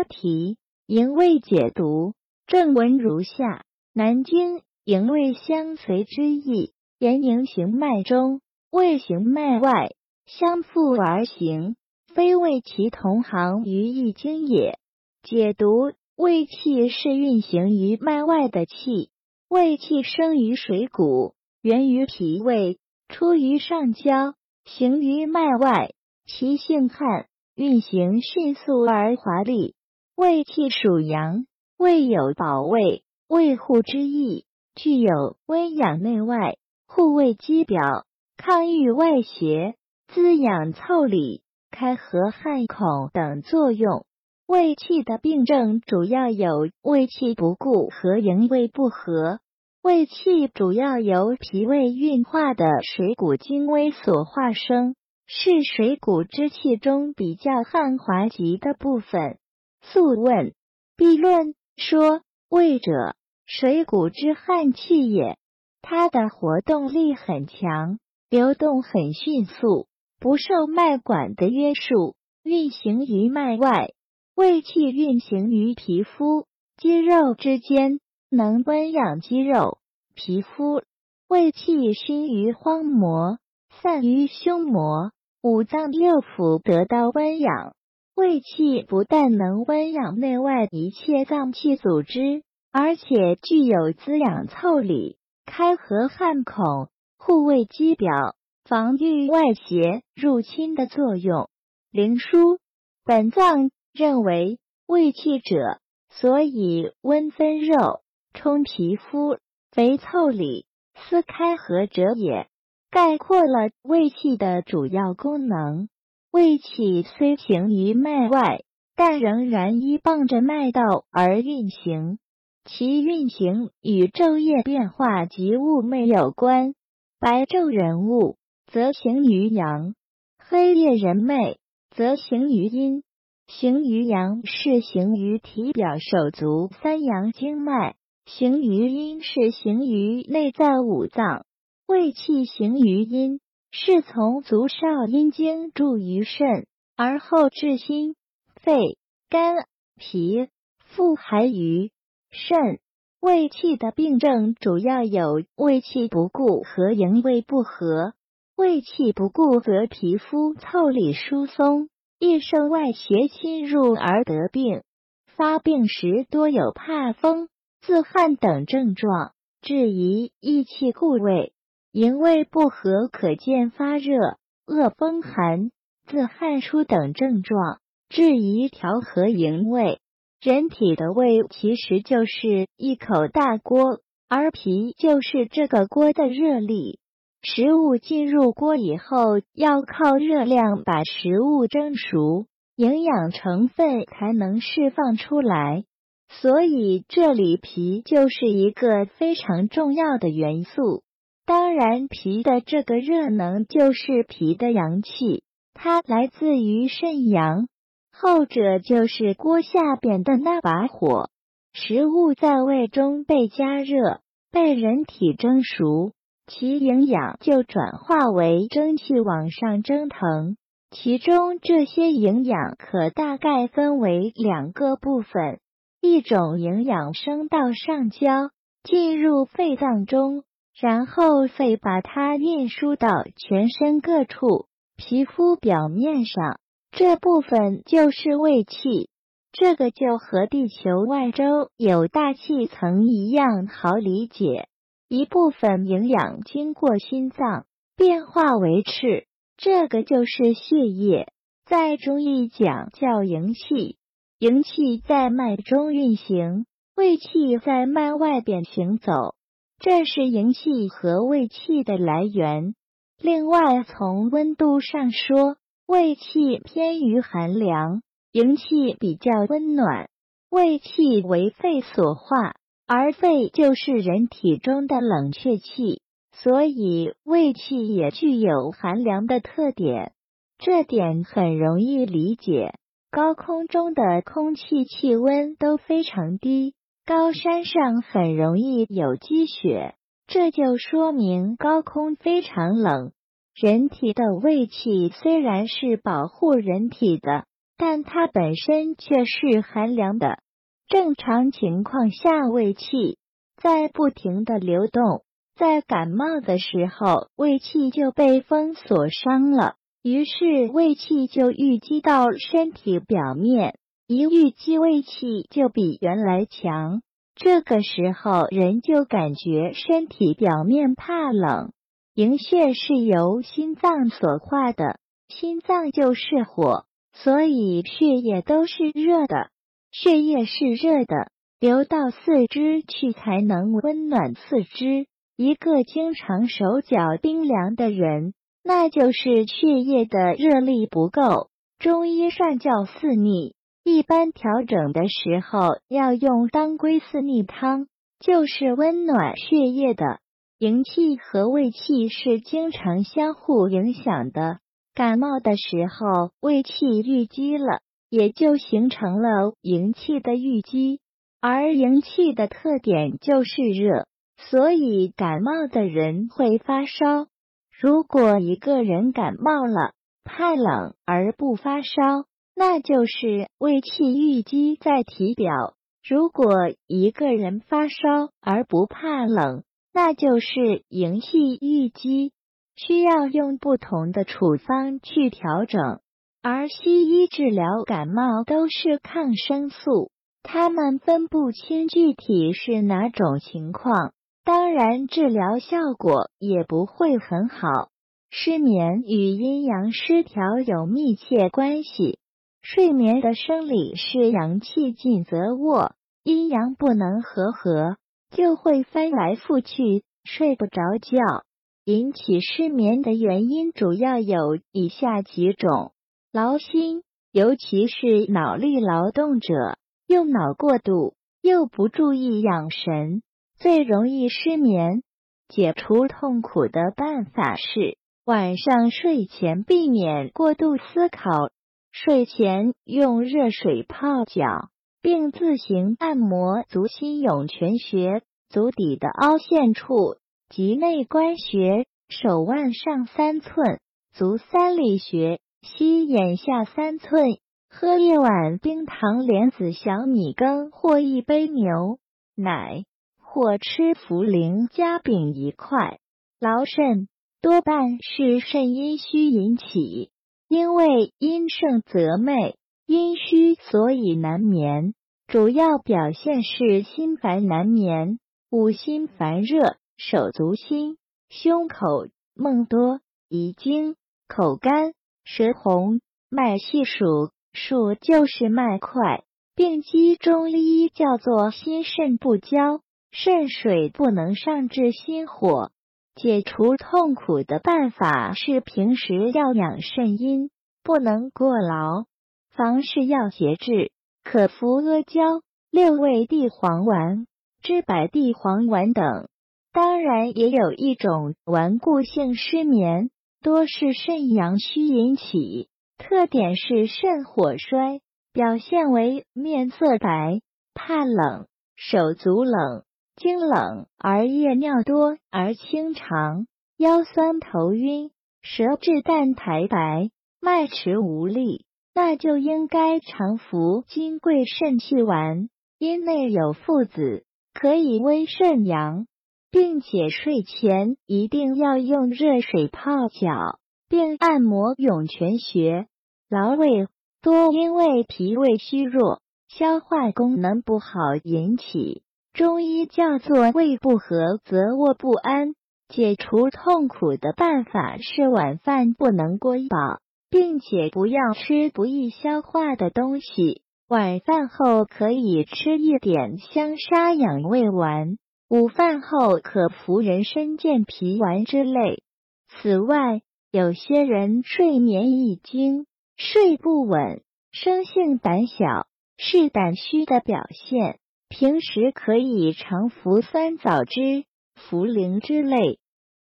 标题：营卫解读。正文如下：南京营卫相随之意，言营行脉中，卫行脉外，相附而行，非为其同行于一经也。解读：胃气是运行于脉外的气，胃气生于水谷，源于脾胃，出于上焦，行于脉外，其性悍，运行迅速而华丽。胃气属阳。胃有保卫、卫护之意，具有温养内外、护卫肌表、抗御外邪、滋养腠理、开合汗孔等作用。胃气的病症主要有胃气不固和营卫不和。胃气主要由脾胃运化的水谷精微所化生，是水谷之气中比较旱滑极的部分。素问必论。说胃者，水谷之悍气也。它的活动力很强，流动很迅速，不受脉管的约束，运行于脉外。胃气运行于皮肤、肌肉之间，能温养肌肉、皮肤。胃气熏于荒膜，散于胸膜，五脏六腑得到温养。胃气不但能温养内外一切脏器组织，而且具有滋养腠理、开合汗孔、护卫肌表、防御外邪入侵的作用。灵枢本藏认为，胃气者，所以温分肉、充皮肤、肥腠理、思开合者也，概括了胃气的主要功能。胃气虽行于脉外，但仍然依傍着脉道而运行。其运行与昼夜变化及物脉有关。白昼人物，则行于阳；黑夜人脉，则行于阴。行于阳是行于体表手足三阳经脉，行于阴是行于内在五脏。胃气行于阴。是从足少阴经注于肾，而后至心、肺、肝、脾、腹，还于肾。胃气的病症主要有胃气不固和营卫不和。胃气不固则皮肤腠理疏松，易受外邪侵入而得病。发病时多有怕风、自汗等症状，质疑益气固胃。营卫不和，可见发热、恶风寒、自汗出等症状，质疑调和营卫。人体的胃其实就是一口大锅，而脾就是这个锅的热力。食物进入锅以后，要靠热量把食物蒸熟，营养成分才能释放出来。所以这里脾就是一个非常重要的元素。当然，脾的这个热能就是脾的阳气，它来自于肾阳，后者就是锅下边的那把火。食物在胃中被加热，被人体蒸熟，其营养就转化为蒸汽往上蒸腾。其中这些营养可大概分为两个部分，一种营养升到上焦，进入肺脏中。然后肺把它运输到全身各处，皮肤表面上这部分就是胃气，这个就和地球外周有大气层一样好理解。一部分营养经过心脏变化为赤，这个就是血液，在中医讲叫营气，营气在脉中运行，胃气在脉外边行走。这是营气和胃气的来源。另外，从温度上说，胃气偏于寒凉，营气比较温暖。胃气为肺所化，而肺就是人体中的冷却气，所以胃气也具有寒凉的特点。这点很容易理解。高空中的空气气温都非常低。高山上很容易有积雪，这就说明高空非常冷。人体的胃气虽然是保护人体的，但它本身却是寒凉的。正常情况下，胃气在不停的流动，在感冒的时候，胃气就被风所伤了，于是胃气就淤积到身体表面，一遇积，胃气就比原来强。这个时候，人就感觉身体表面怕冷。营血是由心脏所化的，心脏就是火，所以血液都是热的。血液是热的，流到四肢去才能温暖四肢。一个经常手脚冰凉的人，那就是血液的热力不够。中医上叫四逆，一般调整的时候要用当归四逆汤，就是温暖血液的。营气和胃气是经常相互影响的。感冒的时候，胃气郁积了，也就形成了营气的郁积。而营气的特点就是热，所以感冒的人会发烧。如果一个人感冒了，怕冷而不发烧，那就是胃气郁积在体表；如果一个人发烧而不怕冷，那就是营气郁积，需要用不同的处方去调整。而西医治疗感冒都是抗生素，他们分不清具体是哪种情况，当然治疗效果也不会很好。失眠与阴阳失调有密切关系，睡眠的生理是阳气进则卧，阴阳不能和合。就会翻来覆去，睡不着觉。引起失眠的原因主要有以下几种：劳心，尤其是脑力劳动者，用脑过度又不注意养神，最容易失眠。解除痛苦的办法是晚上睡前避免过度思考，睡前用热水泡脚。并自行按摩足心涌泉穴、足底的凹陷处及内关穴、手腕上三寸、足三里穴、膝眼下三寸。喝一碗冰糖莲子小米羹或一杯牛奶，或吃茯苓夹饼一块。劳肾多半是肾阴虚引起，因为阴盛则寐。阴虚，所以难眠，主要表现是心烦难眠，五心烦热，手足心，胸口梦多，遗精，口干，舌红，脉细数，数就是脉快。病机中医叫做心肾不交，肾水不能上至心火。解除痛苦的办法是平时要养肾阴，不能过劳。房事要节制，可服阿胶、六味地黄丸、知柏地黄丸等。当然，也有一种顽固性失眠，多是肾阳虚引起，特点是肾火衰，表现为面色白、怕冷、手足冷、清冷而夜尿多而清长、腰酸头晕、舌质淡苔白、脉迟无力。那就应该常服金匮肾气丸，因内有附子，可以温肾阳，并且睡前一定要用热水泡脚，并按摩涌泉穴。劳胃多因为脾胃虚弱、消化功能不好引起，中医叫做胃不和则卧不安。解除痛苦的办法是晚饭不能过饱。并且不要吃不易消化的东西。晚饭后可以吃一点香砂养胃丸，午饭后可服人参健脾丸之类。此外，有些人睡眠易惊、睡不稳、生性胆小，是胆虚的表现。平时可以常服酸枣汁、茯苓之类，